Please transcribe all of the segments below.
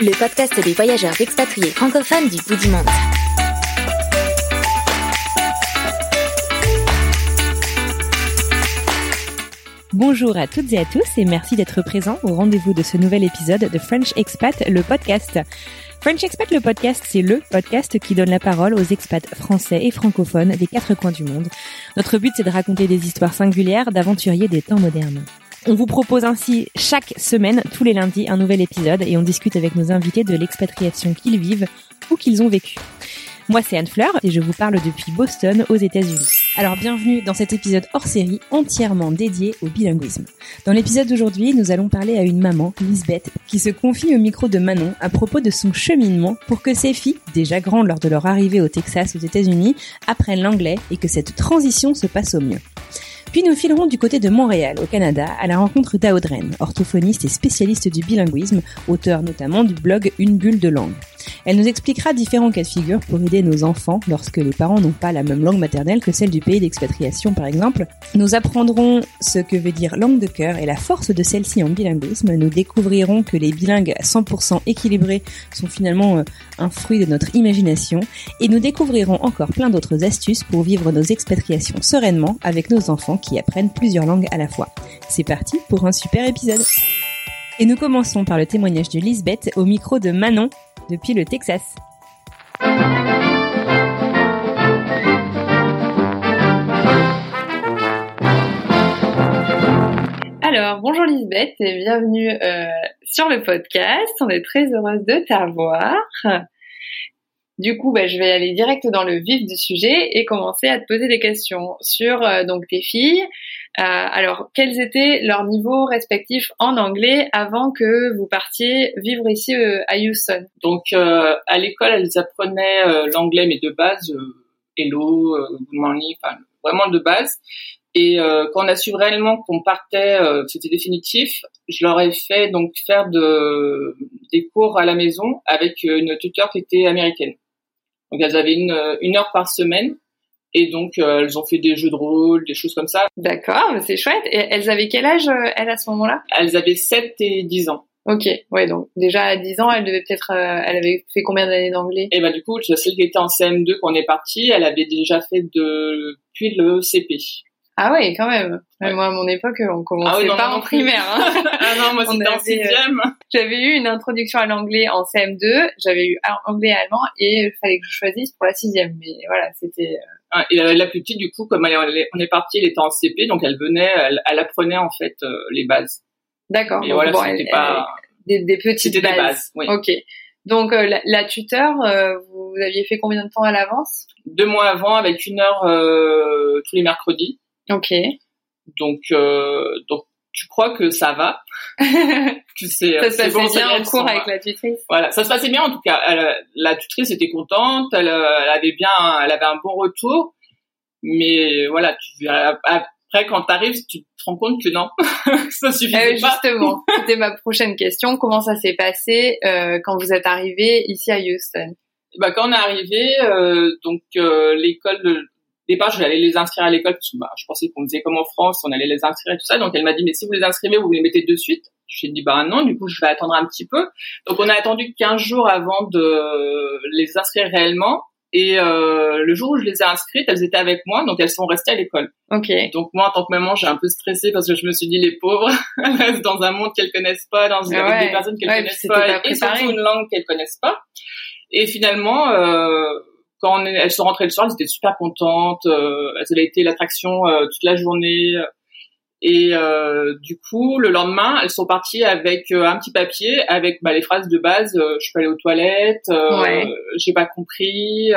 Le podcast des voyageurs expatriés francophones du bout du monde. Bonjour à toutes et à tous et merci d'être présents au rendez-vous de ce nouvel épisode de French Expat, le podcast. French Expat, le podcast, c'est le podcast qui donne la parole aux expats français et francophones des quatre coins du monde. Notre but, c'est de raconter des histoires singulières d'aventuriers des temps modernes. On vous propose ainsi chaque semaine, tous les lundis, un nouvel épisode et on discute avec nos invités de l'expatriation qu'ils vivent ou qu'ils ont vécu. Moi, c'est Anne Fleur et je vous parle depuis Boston, aux États-Unis. Alors, bienvenue dans cet épisode hors série entièrement dédié au bilinguisme. Dans l'épisode d'aujourd'hui, nous allons parler à une maman, Lisbeth, qui se confie au micro de Manon à propos de son cheminement pour que ses filles, déjà grandes lors de leur arrivée au Texas, aux États-Unis, apprennent l'anglais et que cette transition se passe au mieux. Puis nous filerons du côté de Montréal, au Canada, à la rencontre d'Audren, orthophoniste et spécialiste du bilinguisme, auteur notamment du blog Une bulle de langue. Elle nous expliquera différents cas de figure pour aider nos enfants lorsque les parents n'ont pas la même langue maternelle que celle du pays d'expatriation par exemple. Nous apprendrons ce que veut dire langue de cœur et la force de celle-ci en bilinguisme. Nous découvrirons que les bilingues 100% équilibrés sont finalement euh, un fruit de notre imagination et nous découvrirons encore plein d'autres astuces pour vivre nos expatriations sereinement avec nos enfants qui apprennent plusieurs langues à la fois. C'est parti pour un super épisode. Et nous commençons par le témoignage de Lisbeth au micro de Manon depuis le Texas. Alors, bonjour Lisbeth et bienvenue euh, sur le podcast. On est très heureuse de t'avoir. Du coup, bah, je vais aller direct dans le vif du sujet et commencer à te poser des questions sur euh, donc tes filles. Euh, alors, quels étaient leurs niveaux respectifs en anglais avant que vous partiez vivre ici euh, à Houston? Donc, euh, à l'école, elles apprenaient euh, l'anglais, mais de base, hello, good morning, enfin, vraiment de base. Et quand on a su réellement qu'on partait, c'était définitif, je leur ai fait donc faire de, des cours à la maison avec une tuteur qui était américaine. Donc elles avaient une, une heure par semaine et donc euh, elles ont fait des jeux de rôle, des choses comme ça. D'accord, c'est chouette. Et elles avaient quel âge, euh, elles, à ce moment-là? Elles avaient 7 et 10 ans. Ok, ouais, donc déjà à 10 ans, elle devait peut-être, euh, elle avait fait combien d'années d'anglais? Et bah du coup, celle qui était en CM2 quand on est parti, elle avait déjà fait depuis le CP. Ah ouais, quand même. Moi, à mon époque, on commençait ah pas en primaire. Hein. ah non, moi c'était en sixième. J'avais eu une introduction à l'anglais en CM2, j'avais eu anglais et allemand, et il fallait que je choisisse pour la sixième. Mais voilà, c'était... Ah, et la, plus petite, du coup, comme elle, on est parti, elle était en CP, donc elle venait, elle, elle apprenait en fait euh, les bases. D'accord. Et voilà, c'était pas des, des petites bases. Des bases oui. Ok. Donc euh, la, la, tuteur, euh, vous aviez fait combien de temps à l'avance? Deux mois avant, avec une heure tous les mercredis. Ok. Donc donc tu crois que ça va. tu sais, ça se passait bon, bien en cours avec la tutrice. Voilà, ça se passait bien en tout cas. Elle, la tutrice était contente, elle, elle, avait bien, elle avait un bon retour. Mais voilà, tu, après quand t'arrives, tu te rends compte que non, ça suffisait euh, pas. Justement, c'était ma prochaine question. Comment ça s'est passé euh, quand vous êtes arrivé ici à Houston? Bah, quand on est arrivé, euh, donc euh, l'école départ, je aller les inscrire à l'école parce que bah, je pensais qu'on faisait comme en France, on allait les inscrire et tout ça. Donc elle m'a dit mais si vous les inscrivez, vous les mettez de suite. Je lui ai dit bah non, du coup je vais attendre un petit peu. Donc on a attendu 15 jours avant de les inscrire réellement. Et euh, le jour où je les ai inscrites, elles étaient avec moi, donc elles sont restées à l'école. Ok. Donc moi, en tant que maman, j'ai un peu stressé parce que je me suis dit les pauvres, elles restent dans un monde qu'elles connaissent pas, dans une, avec des personnes qu'elles connaissent pas, et surtout une langue qu'elles connaissent pas. Et finalement, euh, quand on est- elles sont rentrées le soir, elles étaient super contentes. Euh, elles avaient été l'attraction euh, toute la journée. Et euh, du coup, le lendemain, elles sont parties avec euh, un petit papier avec bah, les phrases de base. euh, je suis pas allée aux toilettes. Ouais. J'ai pas compris.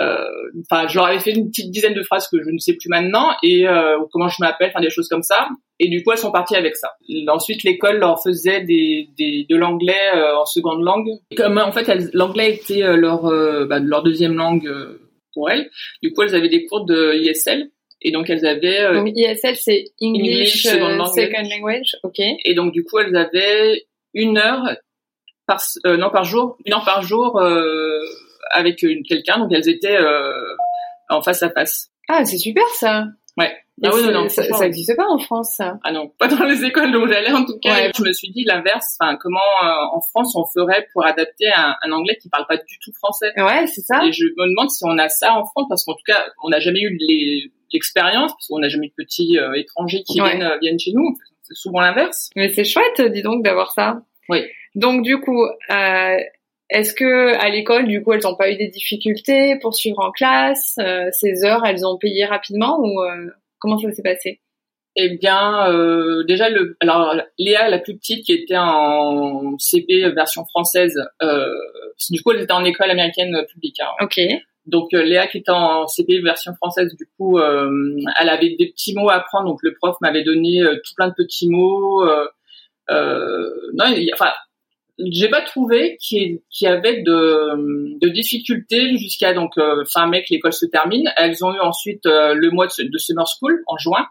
Euh, Enfin, je leur avais fait une petite dizaine de phrases que je ne sais plus maintenant et euh, comment je m'appelle, enfin des choses comme ça. Et du coup, elles sont parties avec ça. Ensuite, l'école leur faisait des, des de l'anglais euh, en seconde langue. Comme en fait, l'anglais était leur euh, bah, leur deuxième langue euh, pour elles. Du coup, elles avaient des cours de ISL et donc elles avaient euh, Donc ISL, c'est English, English Second Language. Second Language. Ok. et donc du coup, elles avaient une heure par euh, non par jour, une heure par jour euh, avec quelqu'un. Donc elles étaient euh, en face à face. Ah, c'est super ça. Ouais. Ah oui, non, non, ça, franchement, ça existe pas en France, ça. Ah non, pas dans les écoles où j'allais en tout cas. Ouais. Je me suis dit l'inverse. Enfin, comment euh, en France on ferait pour adapter un, un anglais qui parle pas du tout français Ouais, c'est ça. Et je me demande si on a ça en France parce qu'en tout cas, on n'a jamais eu l'expérience parce qu'on n'a jamais eu de petits euh, étrangers qui Ouais. viennent euh, viennent chez nous. C'est souvent l'inverse. Mais c'est chouette, dis donc, d'avoir ça. Oui. Donc du coup, euh, est-ce que à l'école, du coup, elles n'ont pas eu des difficultés pour suivre en classe euh, Ces heures, elles ont payé rapidement ou euh, comment ça s'est passé? Eh bien, euh, déjà le, alors Léa, la plus petite, qui était en CP version française, euh, du coup elle était en école américaine publique. hein. Ok. Donc Léa qui était en CP version française, du coup, euh, elle avait des petits mots à apprendre. Donc le prof m'avait donné tout plein de petits mots. Euh, euh, non, il enfin, j'ai pas trouvé qu'il y, avait de, de difficultés jusqu'à donc euh, fin mai que l'école se termine. Elles ont eu ensuite euh, le mois de, summer school en juin.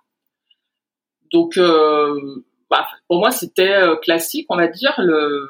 Donc euh, bah, pour moi c'était classique, on va dire. Le,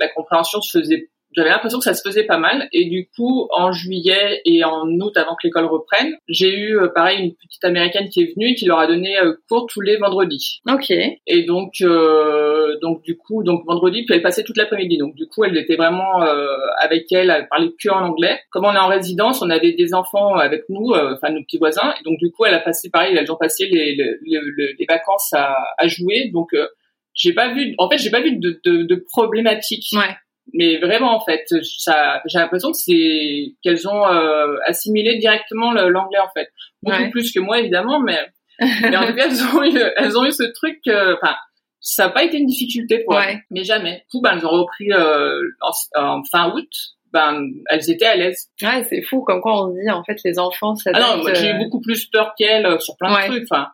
la compréhension se faisait j'avais l'impression que ça se faisait pas mal. Et du coup en juillet et en août avant que l'école reprenne j'ai eu euh, pareil une petite américaine qui est venue et qui leur a donné euh, cours tous les vendredis. Ok. et donc euh, donc du coup donc vendredi puis elle passait toute l'après-midi. Donc du coup elle était vraiment euh, avec elle elle parlait que en anglais. Comme on est en résidence on avait des enfants avec nous euh, enfin nos petits voisins. Et donc du coup elle a passé pareil elles ont passé les les, les, les vacances à, à jouer. Donc euh, j'ai pas vu en fait j'ai pas vu de, de, de problématiques Ouais. Mais vraiment en fait ça j'ai l'impression que c'est qu'elles ont euh, assimilé directement l'anglais en fait beaucoup Ouais. plus que moi évidemment mais mais en tout cas elles ont eu elles ont eu ce truc euh, enfin ça n'a pas été une difficulté pour Ouais. elles mais jamais du coup ben elles ont repris euh, en, en fin août ben elles étaient à l'aise Ouais, c'est fou. Comme quoi on se dit en fait les enfants ça. ah non moi, j'ai eu beaucoup plus peur qu'elles euh, sur plein Ouais. de trucs enfin euh,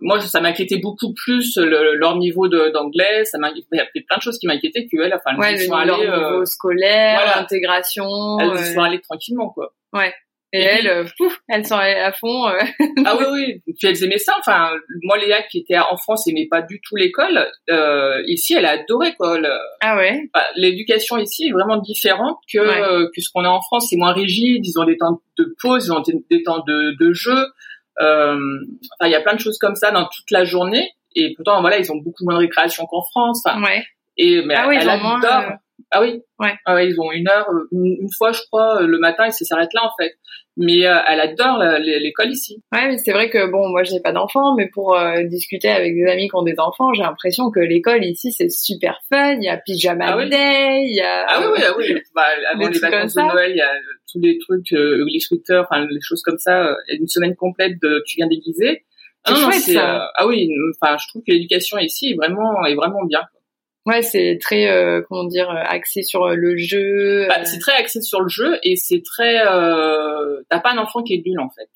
moi, ça m'inquiétait beaucoup plus le- leur niveau d'anglais. Ça m'inquiétait. Il y avait plein de choses qui m'inquiétaient que elles. Enfin, Ouais, sont leur allées, euh, niveau scolaire, voilà. l'intégration. elles euh, sont allées tranquillement, quoi. Et elles, euh, pouf, elles sont allées à fond. euh. ah oui, oui. Puis elles aimaient ça. Enfin, moi, Léa, qui était en France, aimait pas du tout l'école. Euh, ici, elle a adoré, quoi. Le- Ah ouais? bah, L'éducation ici est vraiment différente que, Ouais. euh, que ce qu'on a en France. C'est moins rigide. Ils ont des temps de pause, ils ont des, des temps de, de jeu. Euh, enfin, il y a plein de choses comme ça dans toute la journée. Et pourtant, voilà, ils ont beaucoup moins de récréation qu'en France. Ouais. Et mais Ah oui, elle ils ont adore. moins, euh, Ah oui. Ouais. Ah ouais, ils ont une heure, euh, une, une fois je crois euh, le matin et ça s'arrête là en fait. Mais euh, elle adore la- l'école ici. Ouais, mais c'est vrai que bon, moi j'ai pas d'enfants, mais pour euh, discuter avec des amis qui ont des enfants, j'ai l'impression que l'école ici c'est super fun. Il y a pyjama Ah oui. day, il y a. Ah oui oui ah oui. Bah, avant les vacances de. Noël, il y a tous les trucs, euh, les Twitter, enfin les choses comme ça. euh, une semaine complète de tu viens déguisé. Ah non, chouette, c'est, ça. euh, ah oui, enfin je trouve que l'éducation ici est vraiment est vraiment bien. Ouais, c'est très euh, comment dire euh, axé sur euh, le jeu. Bah, euh, c'est très axé sur le jeu et c'est très. Euh, T'as pas un enfant qui est nul en fait.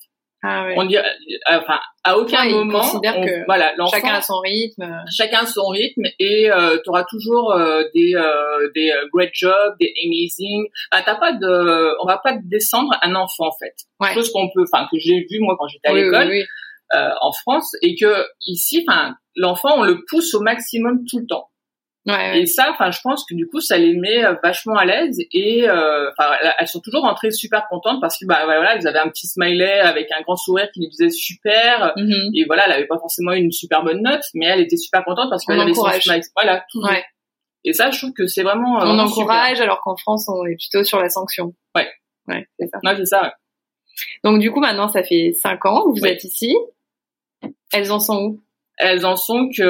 Ah ouais. On dit, euh, enfin à aucun Ouais, moment, on- que voilà l'enfant. Chacun a son rythme. chacun son rythme et euh, tu auras toujours euh, des euh, des euh, great jobs, des amazing. Enfin, t'as pas de, on va pas descendre un enfant en fait. Ouais. Chose qu'on peut, enfin que j'ai vu moi quand j'étais à Oui, l'école oui. euh, en France et que ici, enfin l'enfant on le pousse au maximum tout le temps. Ouais. Et ça, enfin je pense que du coup ça les met euh, vachement à l'aise et euh, enfin elles- sont toujours rentrées super contentes parce que bah voilà elles avaient un petit smiley avec un grand sourire qui lui disait super. Mhm. Et voilà, elle avait pas forcément une super bonne note, mais elle était super contente parce qu'elle avait son smile. Voilà, toujours. Ouais. Et ça, je trouve que c'est vraiment. euh, On vraiment encourage alors qu'en France on est plutôt sur la sanction. Ouais. Ouais, c'est ça. Ouais, c'est ça. ouais. Donc du coup maintenant ça fait cinq ans que vous Oui. êtes ici. Elles en sont où? Elles en sont que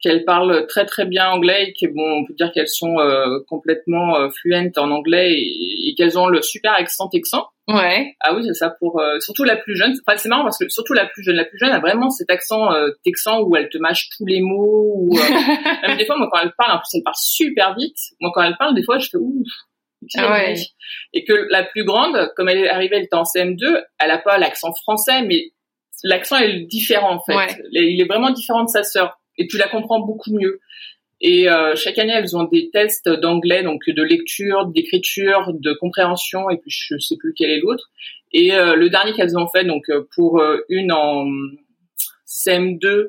qu'elles parlent très très bien anglais et que bon, on peut dire qu'elles sont euh, complètement euh, fluentes en anglais et, et qu'elles ont le super accent texan. Ouais. Ah oui, c'est ça pour euh, surtout la plus jeune. Enfin, c'est marrant parce que surtout la plus jeune, la plus jeune a vraiment cet accent euh, texan où elle te mâche tous les mots. Ou, euh, même des fois, moi quand elle parle, en plus elle parle super vite. Moi quand elle parle, des fois je fais ouf. Ah ouais. Et que la plus grande, comme elle est arrivée, elle était en CM2, elle a pas l'accent français, mais l'accent est différent en fait. Ouais. Il est vraiment différent de sa sœur. Et tu la comprends beaucoup mieux. Et euh, chaque année, elles ont des tests d'anglais, donc de lecture, d'écriture, de compréhension, et puis je sais plus quel est l'autre. Et euh, le dernier qu'elles ont fait, donc euh, pour euh, une en CM2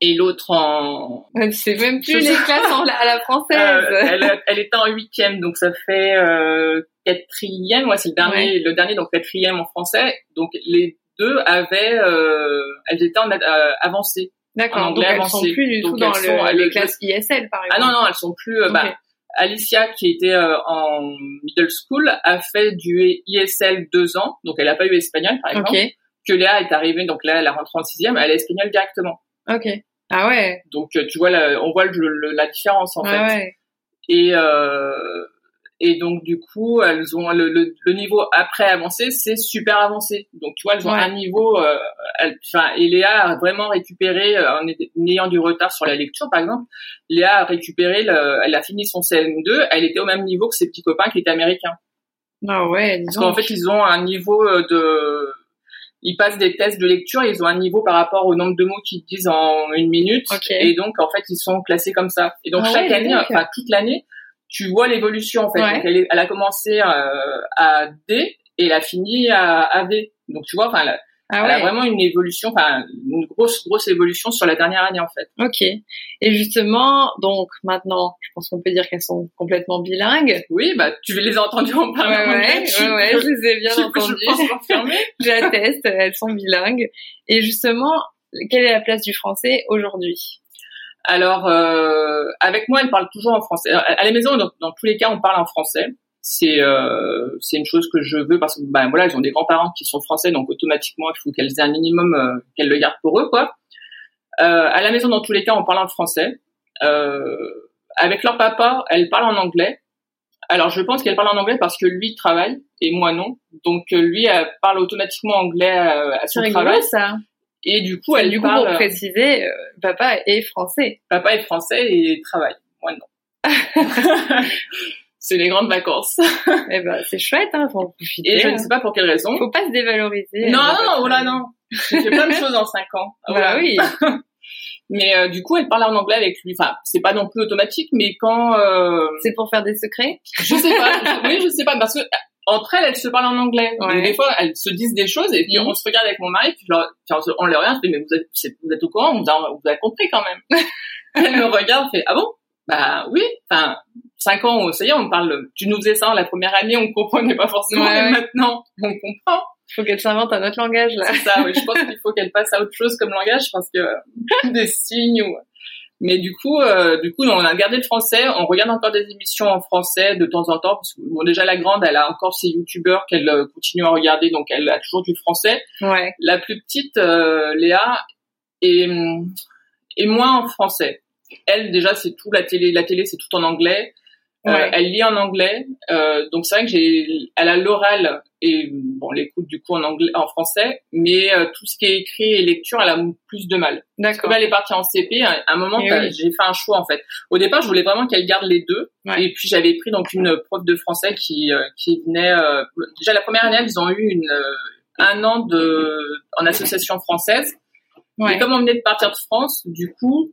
et l'autre en C'est même plus Je les sais- classes en- à la française. euh, elle, elle était en huitième, donc ça fait euh, quatrième. Ouais, c'est le dernier, le dernier, donc quatrième en français. Donc les deux avaient, euh, elles étaient en euh, avancée. en D'accord. Donc anglais elles sont plus du tout dans le, les classes ISL par Ah exemple. non non, elles sont plus. euh, bah, Alicia qui était euh, en middle school a fait du ISL deux ans, donc elle a pas eu espagnol par exemple. Ok. Que Léa est arrivée, donc là elle a rentré en sixième, elle est espagnole directement. Ok. Ah ouais. Donc euh, tu vois, la- on voit le- le- la différence en fait. ouais. Et euh, et donc du coup, elles ont le, le, le niveau après avancé, c'est super avancé. Donc tu vois, elles ont Ouais. un niveau. Euh, Enfin, et Léa a vraiment récupéré euh, en ayant- du retard sur la lecture, par exemple. Léa a récupéré, le, elle a fini son CM2, elle était au même niveau que ses petits copains qui étaient américains. Ah ouais. Parce Disons. qu'en fait, ils ont un niveau euh, de, ils passent des tests de lecture, ils ont un niveau par rapport au nombre de mots qu'ils disent en une minute, Ok. et donc en fait, ils sont classés comme ça. Et donc Ah chaque ouais, année, enfin toute l'année, tu vois l'évolution en fait. Ouais. Donc elle, elle a commencé euh, à D et elle a fini à, à V. Donc tu vois, enfin, elle, a- ah elle a ouais. vraiment une évolution, enfin une grosse grosse évolution sur la dernière année en fait. Ok. Et justement, donc maintenant, je pense qu'on peut dire qu'elles sont complètement bilingues. Oui, bah tu les as entendues en Ouais, anglais, ouais, ouais, ouais, peux- je les ai bien entendues. J'atteste, elles sont bilingues. Et justement, quelle est la place du français aujourd'hui? Alors, euh, avec moi, elle parle toujours en français. À à la maison, dans, dans tous les cas, on parle en français. C'est euh, c'est une chose que je veux parce que ben voilà, elles ont des grands-parents qui sont français, donc automatiquement, il faut qu'elles aient un minimum euh, qu'elles le gardent pour eux, quoi. Euh, à la maison, dans tous les cas, on parle en français. Euh, avec leur papa, elles parlent en anglais. Alors, je pense qu'elle parle en anglais parce que lui travaille et moi non. Donc, euh, lui, elle parle automatiquement anglais euh, à son C'est rigolo travail. ça. Et du coup, elle du coup, parle. pour préciser, euh, papa est français. Papa est français et travaille. Moi, non. c'est les grandes vacances. Eh ben, c'est chouette, hein, faut en profiter. Et je hein. ne sais pas pour quelle raison. Faut pas se dévaloriser. Non, hein, non, non, votre- oh là, non. J'ai plein de choses en cinq ans. Voilà. oui. Mais euh, du coup, elle parle en anglais avec lui. Enfin, c'est pas non plus automatique, mais quand... Euh, C'est pour faire des secrets? Je sais pas. je- oui, je sais pas. Parce que entre elles, elles se parlent en anglais. Ouais. Donc, des fois, elles se disent des choses et puis Mhm. on se regarde avec mon mari, puis je leur- puis on, leur regarde, je dis, mais vous êtes, c'est- vous êtes au courant, vous avez, vous avez compris quand même. Elle me regarde, fait, ah bon? Bah oui, enfin, cinq ans, ça y est, on parle, tu nous faisais ça la première année, on comprenait pas forcément, Ouais, mais ouais. maintenant, on comprend. Faut qu'elle s'invente un autre langage là. C'est ça, oui, je pense qu'il faut qu'elle passe à autre chose comme langage parce que des signes ou... Mais du coup, euh, du coup, on a gardé le français. On regarde encore des émissions en français de temps en temps. Parce que, bon, déjà la grande, elle a encore ses youtubeurs qu'elle euh, continue à regarder, donc elle a toujours du français. Ouais. La plus petite, euh, Léa, est, est moins en français. Elle, déjà, c'est tout la télé. La télé, c'est tout en anglais. Euh, Ouais. elle lit en anglais, euh, donc c'est vrai que j'ai, elle a l'oral et bon l'écoute du coup en anglais, en français, mais euh, tout ce qui est écrit et lecture, elle a plus de mal. D'accord. Comme elle est partie en CP, à un moment, Eh oui. j'ai fait un choix en fait. Au départ, je voulais vraiment qu'elle garde les deux, Ouais. et puis j'avais pris donc une prof de français qui euh, qui venait. euh, déjà la première année, ils ont eu une euh, un an de en association française. Ouais. Et comme on venait de partir de France, du coup,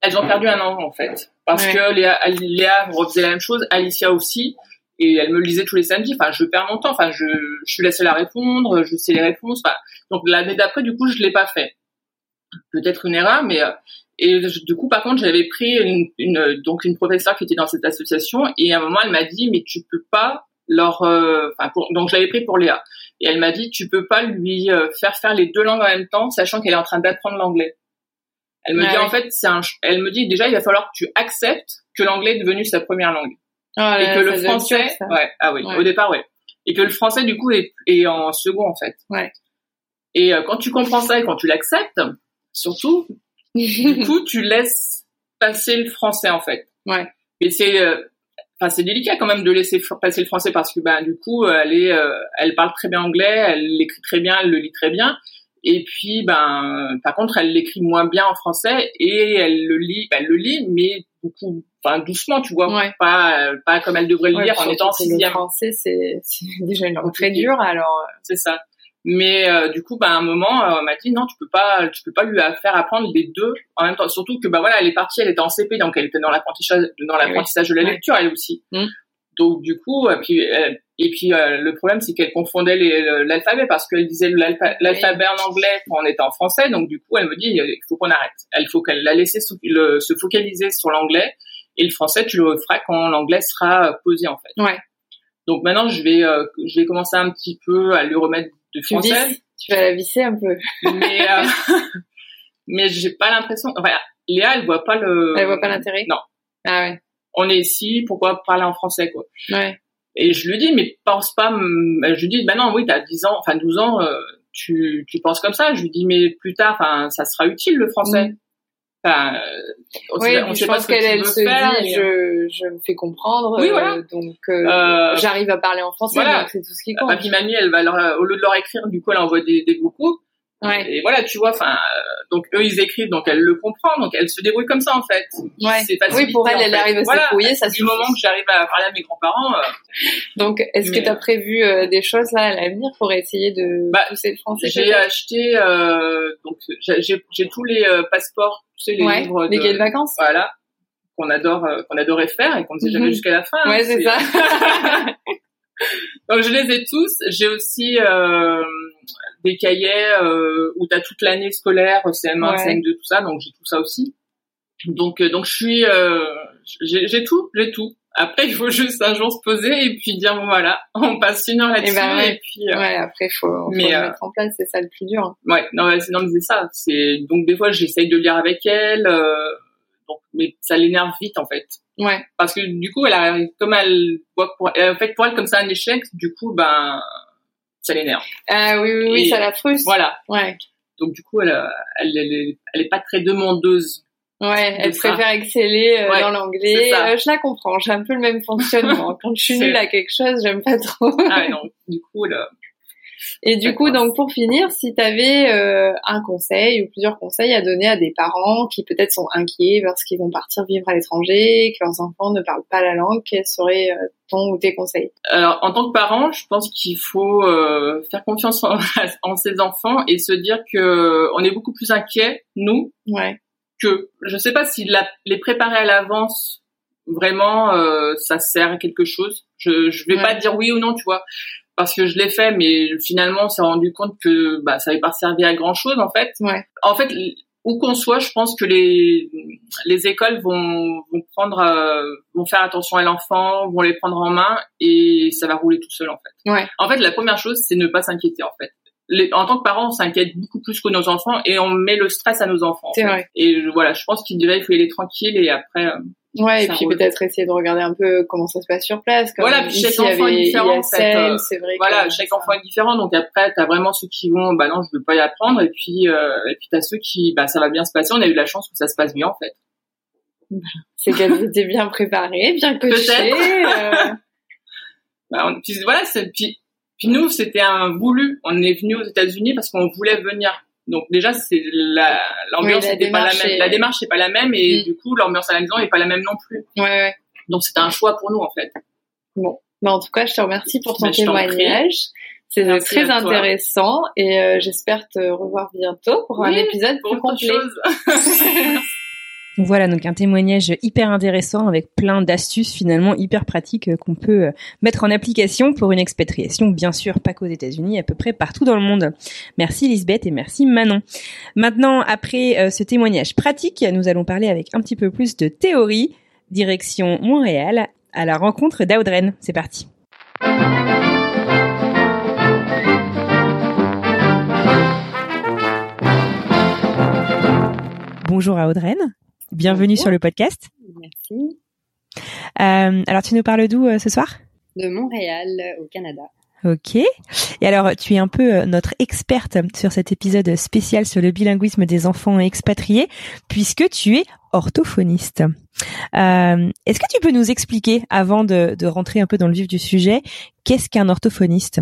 elles ont perdu un an en fait, parce Ouais. que Léa, Léa refaisait la même chose, Alicia aussi, et elle me le disait tous les samedis. Enfin, je perds mon temps. Enfin, je, je suis la seule à répondre, je sais les réponses. Enfin, donc l'année d'après, du coup, je l'ai pas fait. Peut-être une erreur, mais euh, et du coup, par contre, j'avais pris une, une donc une professeure qui était dans cette association, et à un moment, elle m'a dit, mais tu peux pas leur, euh, enfin, pour- donc je l'avais pris pour Léa, et elle m'a dit, tu peux pas lui euh, faire faire les deux langues en même temps, sachant qu'elle est en train d'apprendre l'anglais. Elle me Ah dit en fait, c'est un, elle me dit déjà, il va falloir que tu acceptes que l'anglais est devenu sa première langue Ah, et là, que le français, dur, ouais, ah oui, Ouais. au départ, ouais, et que le français du coup est, est en second en fait. Ouais. Et euh, quand tu comprends ça et quand tu l'acceptes, surtout, du coup, tu laisses passer le français en fait. Ouais. Mais c'est euh, enfin c'est délicat quand même de laisser passer le français parce que ben du coup elle est euh, elle parle très bien anglais, elle l'écrit très bien, elle le lit très bien. Et puis ben par contre elle l'écrit moins bien en français et elle le lit ben, elle le lit mais beaucoup enfin doucement tu vois Ouais. pas pas comme elle devrait le Ouais, lire en étant en que le sixième français, c'est déjà une langue très dure, alors. euh, c'est ça. Mais euh, du coup, bah, à un moment, euh, on m'a dit non, tu peux pas, tu peux pas lui faire apprendre les deux en même temps. Surtout que bah voilà, elle est partie, elle était en CP, donc elle était dans l'apprentissage, dans l'apprentissage de la lecture, elle aussi. Mm. Donc du coup, et puis euh, et puis euh, le problème c'est qu'elle confondait l'alphabet parce qu'elle disait l'alpha- l'alphabet en anglais quand on était en français. Donc du coup, elle me dit il faut qu'on arrête. Elle faut qu'elle la laisse le- se focaliser sur l'anglais et le français tu le feras quand l'anglais sera euh, posé en fait. Ouais. Donc maintenant, je vais euh, je vais commencer un petit peu à lui remettre de Tu français visses, tu vas la visser un peu. mais euh, mais j'ai pas l'impression enfin Léa elle voit pas le Elle voit pas l'intérêt. non Ah ouais. on est ici pourquoi parler en français quoi? Ouais. Et je lui dis mais pense pas je lui dis bah non oui t'as 10 ans enfin 12 ans euh, tu tu penses comme ça je lui dis mais plus tard enfin ça sera utile le français Mm. enfin euh, on Oui, sait, on sait je pas pense qu'elle, elle se faire dit, et- je, je me fais comprendre, Oui, euh, voilà. donc euh, Euh, j'arrive à parler en français, voilà. donc c'est tout ce qui Bah, compte. puis mamie, elle va leur, au lieu de leur écrire, du coup, elle envoie des, des coucous. Ouais, Et voilà, tu vois, enfin, euh, donc eux, ils écrivent, donc elle le comprend, donc elle se débrouille comme ça, en fait. ouais. C'est Oui, pour elle, elle fait. arrive à se débrouiller, ça Du moment que j'arrive à parler à mes grands-parents, euh, Donc, est-ce que tu as prévu euh, des choses là à l'avenir pour essayer de Bah, pousser le français j'ai acheté, euh, donc j'ai tous les euh, passeports, tu sais, les Ouais, livres les de, guides de vacances. voilà, qu'on adore, euh, qu'on adorait faire et qu'on ne sait jamais Mhm. jusqu'à la fin. hein, Ouais, c'est ça. Donc je les ai tous. J'ai aussi euh, des cahiers euh, où tu as toute l'année scolaire, CM1, Ouais. CM2, tout ça. Donc j'ai tout ça aussi. Donc euh, donc je suis, euh, j'ai tout, j'ai tout. Après il faut juste un jour se poser et puis dire bon voilà, on passe une heure là-dessus Eh ben ouais. et puis euh, Ouais, après, faut, faut Mais, le euh, mettre en place, c'est ça le plus dur. ouais non non mais c'est ça. C'est donc des fois j'essaye de lire avec elle. Euh, donc mais ça l'énerve vite en fait Ouais, parce que du coup elle arrive comme elle voit pour en fait pour elle comme ça un échec du coup ben ça l'énerve. ah oui, oui, oui, Et ça la frustre. Voilà. Ouais, Donc du coup, elle, euh, elle, elle, est, elle est pas très demandeuse. ouais, elle ça. préfère exceller euh, Ouais, dans l'anglais. Euh, je la comprends, j'ai un peu le même fonctionnement. Quand je suis nulle à quelque chose, j'aime pas trop. Ah non, du coup, euh, Et du coup, donc pour finir, si tu avais un conseil ou plusieurs conseils à donner à des parents qui peut-être sont inquiets parce qu'ils vont partir vivre à l'étranger, que leurs enfants ne parlent pas la langue, quels seraient euh, ton ou tes conseils? Alors, en tant que parent, je pense qu'il faut euh, faire confiance en, en ses enfants et se dire que on est beaucoup plus inquiets nous Ouais, que je sais pas si la- les préparer à l'avance vraiment euh, ça sert à quelque chose. Je je vais Ouais. pas dire oui ou non, tu vois, parce que je l'ai fait, mais finalement on s'est rendu compte que bah ça n'avait pas servi à grand chose en fait. ouais, En fait, où qu'on soit, je pense que les les écoles vont vont prendre euh, vont faire attention à l'enfant, vont les prendre en main et ça va rouler tout seul en fait. Ouais. En fait, la première chose, c'est ne pas s'inquiéter en fait. Les- en tant que parents, on s'inquiète beaucoup plus que nos enfants et on met le stress à nos enfants. en c'est fait. vrai. Et je- voilà, je pense qu'il déjà il faut y aller tranquille et après euh, Ouais, et puis peut-être essayer de regarder un peu comment ça se passe sur place. Comme Voilà, puis chaque ici, enfant est différent, en fait, euh, c'est vrai. voilà, que chaque ça- enfant est différent. Donc après, t'as vraiment ceux qui vont, bah non, je veux pas y apprendre, et puis euh, et puis t'as ceux qui, bah ça va bien se passer. On a eu la chance que ça se passe bien en fait. C'est qu'elles étaient bien préparées, bien coachées. Euh, Bah, on- puis voilà, c'est puis, puis nous c'était un voulu. On est venu aux États-Unis parce qu'on voulait venir. Donc déjà c'est la l'ambiance la n'était pas la même. est- La démarche n'est pas la même et Mm. du coup l'ambiance à la maison n'est pas la même non plus. ouais, ouais. Donc c'était un choix pour nous en fait. Bon, bah, en tout cas, je te remercie pour ton Mais témoignage. C'est très toi. intéressant et euh, j'espère te revoir bientôt pour un épisode Pour plus complet. Voilà donc un témoignage hyper intéressant avec plein d'astuces finalement hyper pratiques euh, qu'on peut euh, mettre en application pour une expatriation, bien sûr pas qu'aux États-Unis, à peu près partout dans le monde. Merci Lisbeth et merci Manon. Maintenant, après euh, ce témoignage pratique, nous allons parler avec un petit peu plus de théorie, direction Montréal, à la rencontre d'Audren. C'est parti. Bonjour à Audren. Bienvenue Bonjour. sur le podcast. Merci. Euh, alors, tu nous parles d'où euh, ce soir? De Montréal, au Canada. Ok. Et alors, tu es un peu euh, notre experte sur cet épisode spécial sur le bilinguisme des enfants expatriés, puisque tu es orthophoniste. Euh, Est-ce que tu peux nous expliquer, avant de, de, rentrer un peu dans le vif du sujet, qu'est-ce qu'un orthophoniste?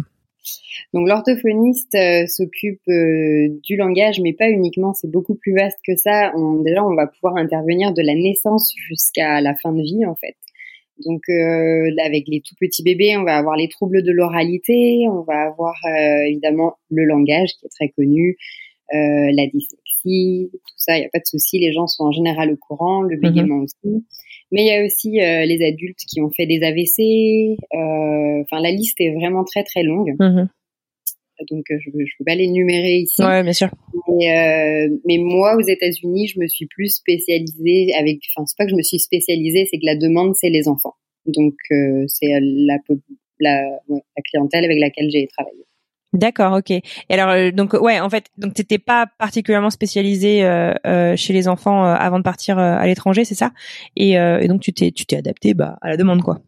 Donc l'orthophoniste euh, s'occupe euh, du langage, mais pas uniquement. C'est beaucoup plus vaste que ça. On, déjà, on va pouvoir intervenir de la naissance jusqu'à la fin de vie, en fait. Donc euh, avec les tout petits bébés, on va avoir les troubles de l'oralité, on va avoir évidemment le langage qui est très connu, la dyslexie, tout ça, il n'y a pas de souci, les gens sont en général au courant, le mhm. bégaiement aussi. Mais il y a aussi les adultes qui ont fait des AVC. Enfin, la liste est vraiment très très longue. Mhm donc euh, je ne peux pas les numérer ici. Ouais, bien sûr. Mais, euh, mais moi, aux États-Unis, je me suis plus spécialisée avec. Enfin, c'est pas que je me suis spécialisée, c'est que la demande, c'est les enfants. Donc euh, c'est la, la, ouais, la clientèle avec laquelle j'ai travaillé. D'accord, ok. Et alors, euh, donc ouais, en fait, donc t'étais pas particulièrement spécialisée euh, euh, chez les enfants avant de partir à l'étranger, c'est ça? Et, et, donc tu t'es tu t'es adapté bah à la demande quoi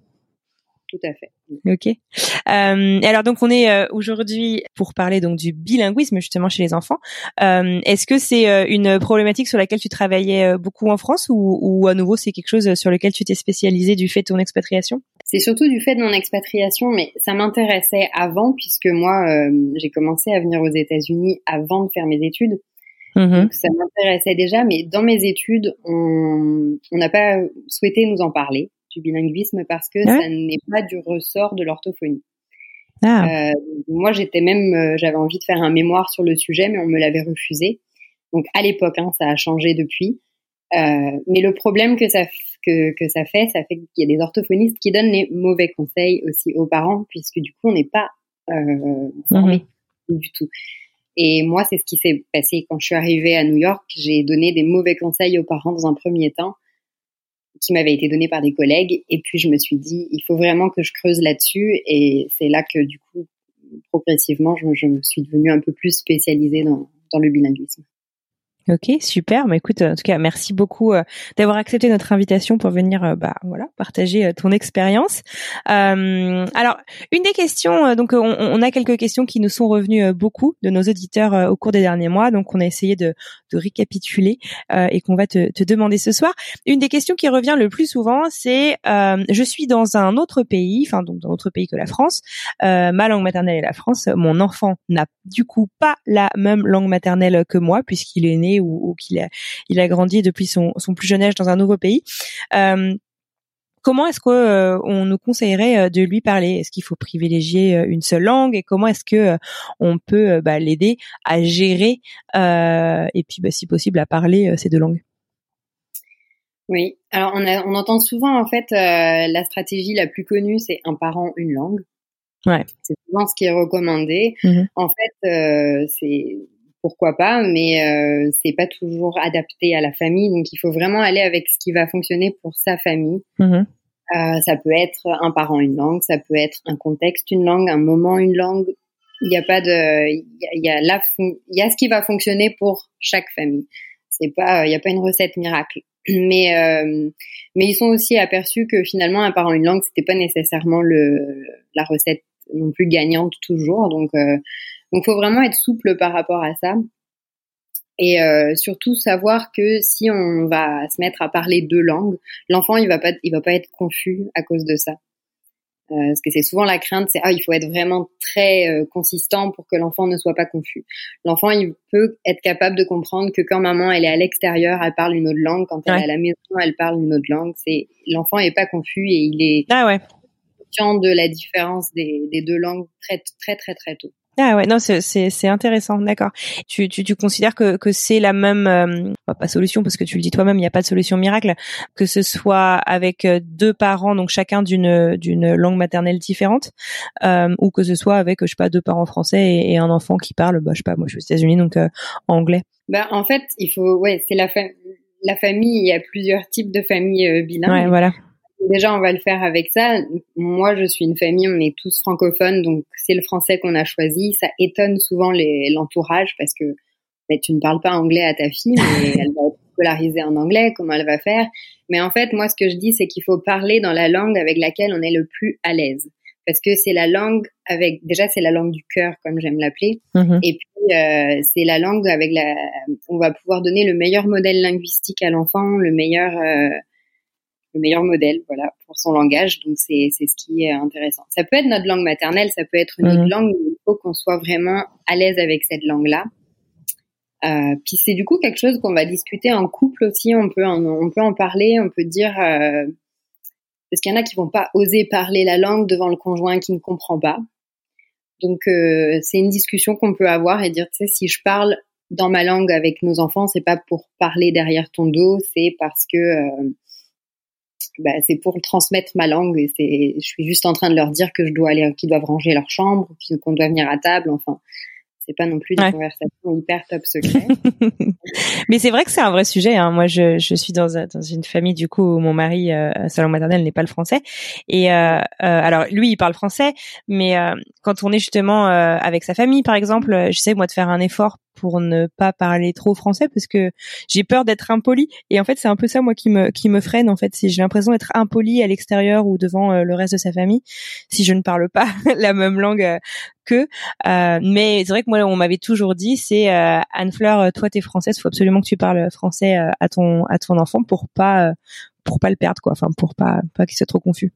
tout à fait. Ok. Euh, alors donc on est euh, aujourd'hui pour parler donc du bilinguisme justement chez les enfants. Euh, Est-ce que c'est euh, une problématique sur laquelle tu travaillais euh, beaucoup en France ou, ou à nouveau c'est quelque chose sur lequel tu t'es spécialisé du fait de ton expatriation? C'est surtout du fait de mon expatriation, mais ça m'intéressait avant puisque moi j'ai commencé à venir aux États-Unis avant de faire mes études. Mm-hmm. Donc, ça m'intéressait déjà, mais dans mes études, on n'a pas souhaité nous en parler du bilinguisme parce que ça n'est pas du ressort de l'orthophonie. Ah. Euh, moi, j'étais même, euh, j'avais envie de faire un mémoire sur le sujet, mais on me l'avait refusé. Donc à l'époque, hein, ça a changé depuis. Euh, mais le problème que ça que, que ça fait, ça fait qu'il y a des orthophonistes qui donnent les mauvais conseils aussi aux parents, puisque du coup, on n'est pas euh, formé mhm. du tout. Et moi, c'est ce qui s'est passé quand je suis arrivée à New York. J'ai donné des mauvais conseils aux parents dans un premier temps qui m'avait été donné par des collègues. Et puis je me suis dit, il faut vraiment que je creuse là-dessus. Et c'est là que du coup, progressivement, je, je, me suis devenue un peu plus spécialisée dans, dans le bilinguisme. Ok, super. Bah, écoute, en tout cas, merci beaucoup euh, d'avoir accepté notre invitation pour venir, euh, bah voilà, partager euh, ton expérience. alors, une des questions, donc on, on, a quelques questions qui nous sont revenues beaucoup de nos auditeurs au cours des derniers mois, donc on a essayé de, de récapituler et qu'on va te, te, demander ce soir. Une des questions qui revient le plus souvent, c'est je suis dans un autre pays, enfin donc dans un autre pays que la France. ma langue maternelle est la France. Mon enfant n'a du coup pas la même langue maternelle que moi puisqu'il est né ou, qu'il a, il a grandi depuis son, son plus jeune âge dans un nouveau pays. Euh, comment est-ce qu'on euh, nous conseillerait euh, de lui parler? Est-ce qu'il faut privilégier une seule langue? Et comment est-ce que on peut bah, l'aider à gérer et puis bah, si possible à parler ces deux langues? Oui, alors on, on entend souvent en fait la stratégie la plus connue c'est un parent une langue. Ouais. C'est souvent ce qui est recommandé. Mmh en fait, c'est pourquoi pas, mais euh, c'est pas toujours adapté à la famille. Donc il faut vraiment aller avec ce qui va fonctionner pour sa famille. Mm-hmm. Euh, ça peut être un parent une langue, ça peut être un contexte une langue, un moment une langue. Il n'y a pas de, il y a, la, il y a ce qui va fonctionner pour chaque famille. C'est pas, il n'y a pas une recette miracle. Mais euh, mais ils sont aussi aperçus que finalement un parent une langue c'était pas nécessairement le la recette non plus gagnante toujours. Donc euh, donc, faut vraiment être souple par rapport à ça. Et euh, surtout savoir que si on va se mettre à parler deux langues, l'enfant il va pas il va pas être confus à cause de ça. Euh, parce que c'est souvent la crainte, c'est ah il faut être vraiment très euh, consistant pour que l'enfant ne soit pas confus. L'enfant il peut être capable de comprendre que quand maman elle est à l'extérieur, elle parle une autre langue, quand elle est à la maison, elle parle une autre langue. C'est l'enfant est pas confus et il est ah ouais. conscient de la différence des, des deux langues très très très très tôt. Ah ouais, non, c'est c'est intéressant, d'accord. Tu, tu tu considères que que c'est la même euh, pas solution parce que tu le dis toi-même, il n'y a pas de solution miracle, que ce soit avec euh, deux parents donc chacun d'une d'une langue maternelle différente, euh, ou que ce soit avec je sais pas deux parents français et, un enfant qui parle, bah je sais pas, moi je suis aux États-Unis donc euh, anglais. Bah en fait, il faut ouais, c'est la la famille, il y a plusieurs types de familles bilingues. Ouais, voilà. Déjà, on va le faire avec ça. Moi, je suis une famille, on est tous francophones, donc c'est le français qu'on a choisi. Ça étonne souvent l'entourage parce que ben, tu ne parles pas anglais à ta fille, mais elle va être scolarisée en anglais, comment elle va faire? Mais en fait, moi, ce que je dis, c'est qu'il faut parler dans la langue avec laquelle on est le plus à l'aise. parce que c'est la langue avec déjà c'est la langue du cœur comme j'aime l'appeler Mhm. et puis euh, c'est la langue avec la on va pouvoir donner le meilleur modèle linguistique à l'enfant le meilleur euh, le meilleur modèle voilà pour son langage donc c'est c'est ce qui est intéressant ça peut être notre langue maternelle ça peut être une Mhm. autre langue mais il faut qu'on soit vraiment à l'aise avec cette langue là euh, puis c'est du coup quelque chose qu'on va discuter en couple aussi on peut en, on peut en parler on peut dire euh, parce qu'il y en a qui vont pas oser parler la langue devant le conjoint qui ne comprend pas. Donc euh, c'est une discussion qu'on peut avoir et dire tu sais si je parle dans ma langue avec nos enfants, c'est pas pour parler derrière ton dos, c'est parce que euh, bah, c'est pour transmettre ma langue et c'est je suis juste en train de leur dire que je dois aller qu'ils doivent ranger leur chambre, qu'on doit venir à table, enfin c'est pas non plus des Ouais. conversations hyper top secret. Mais c'est vrai que c'est un vrai sujet. Hein. Moi, je, je suis dans, dans une famille du coup où mon mari, euh, sa langue maternelle n'est pas le français. Et euh, euh, alors lui, il parle français, mais euh, quand on est justement euh, avec sa famille, par exemple, euh, j'essaie moi de faire un effort pour ne pas parler trop français parce que j'ai peur d'être impoli. Et en fait, c'est un peu ça moi qui me qui me freine. En fait, c'est j'ai l'impression d'être impoli à l'extérieur ou devant euh, le reste de sa famille si je ne parle pas la même langue euh, que. Euh, mais c'est vrai que moi, on m'avait toujours dit, c'est euh, Anne Fleur, euh, toi t'es française, faut absolument que tu parles français euh, à ton à ton enfant pour pas pour pas le perdre quoi, enfin pour pas pas qu'il soit trop confus.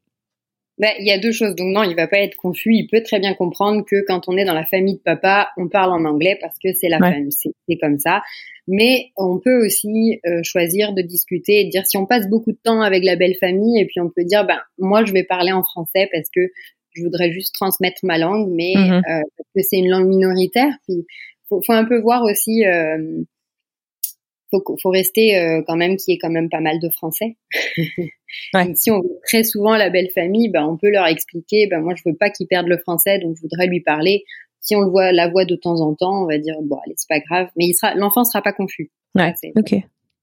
Ben, il y a deux choses. Donc non, il va pas être confus. Il peut très bien comprendre que quand on est dans la famille de papa, on parle en anglais parce que c'est la Ouais. famille, c'est comme ça. Mais on peut aussi euh, choisir de discuter et de dire si on passe beaucoup de temps avec la belle famille et puis on peut dire ben moi je vais parler en français parce que je voudrais juste transmettre ma langue, mais Mhm. euh, parce que c'est une langue minoritaire. Puis faut, faut un peu voir aussi. Euh, faut, faut rester euh, quand même qu'il y ait quand même pas mal de français. Ouais. Si on veut très souvent la belle famille, ben, on peut leur expliquer, ben, moi, je veux pas qu'ils perdent le français, donc je voudrais lui parler. Si on le voit, la voix de temps en temps, on va dire, bon, allez, c'est pas grave. Mais il sera, l'enfant sera pas confus. Ouais. Ok.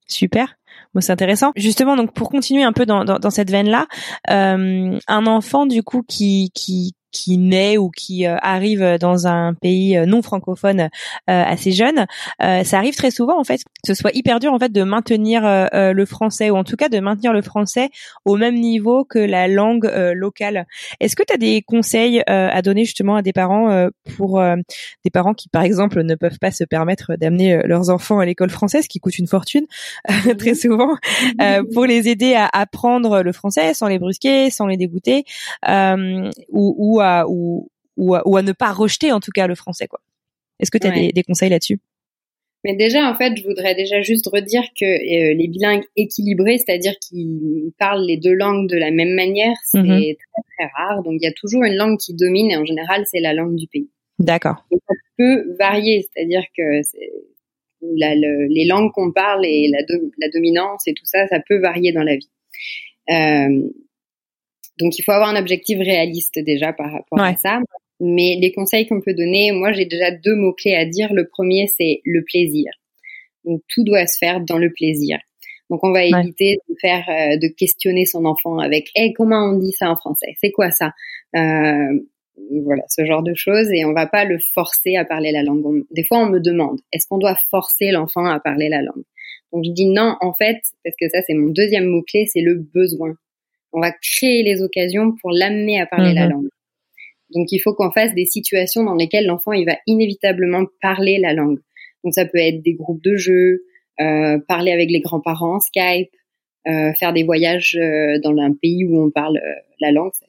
Super. Bon, c'est intéressant. Justement, donc pour continuer un peu dans, dans, dans cette veine-là, euh, un enfant du coup qui qui qui naît ou qui euh, arrive dans un pays euh, non francophone euh, assez jeune, euh, ça arrive très souvent en fait que ce soit hyper dur en fait de maintenir euh, euh, le français ou en tout cas de maintenir le français au même niveau que la langue euh, locale. Est-ce que tu as des conseils euh, à donner justement à des parents euh, pour euh, des parents qui par exemple ne peuvent pas se permettre d'amener leurs enfants à l'école française qui coûte une fortune euh, très souvent euh, pour les aider à apprendre le français sans les brusquer, sans les dégoûter euh, ou, ou, à, ou, ou, à, ou à ne pas rejeter en tout cas le français quoi. Est-ce que tu as Ouais. des, des conseils là-dessus? Mais déjà, en fait, je voudrais déjà juste redire que euh, les bilingues équilibrés, c'est-à-dire qui parlent les deux langues de la même manière, c'est Mhm. très très rare. Donc, il y a toujours une langue qui domine et en général, c'est la langue du pays. D'accord. Et ça peut varier, c'est-à-dire que c'est- la- le- les langues qu'on parle et la, do- la dominance et tout ça, ça peut varier dans la vie. Euh, donc il faut avoir un objectif réaliste déjà par rapport à ça. Mais les conseils qu'on peut donner, moi j'ai déjà deux mots clés à dire. Le premier c'est le plaisir. Donc tout doit se faire dans le plaisir. Donc on va Ouais. éviter de faire, euh, de questionner son enfant avec, hey comment on dit ça en français? C'est quoi ça? Euh, voilà, ce genre de choses, et on va pas le forcer à parler la langue. On- des fois, on me demande, est-ce qu'on doit forcer l'enfant à parler la langue? Donc je dis non, en fait, parce que ça c'est mon deuxième mot clé, c'est le besoin. On va créer les occasions pour l'amener à parler la Mhm. langue. Donc il faut qu'on fasse des situations dans lesquelles l'enfant il va inévitablement parler la langue. Donc ça peut être des groupes de jeux, euh, parler avec les grands-parents en Skype, euh, faire des voyages euh, dans un pays où on parle euh, la langue. Ça-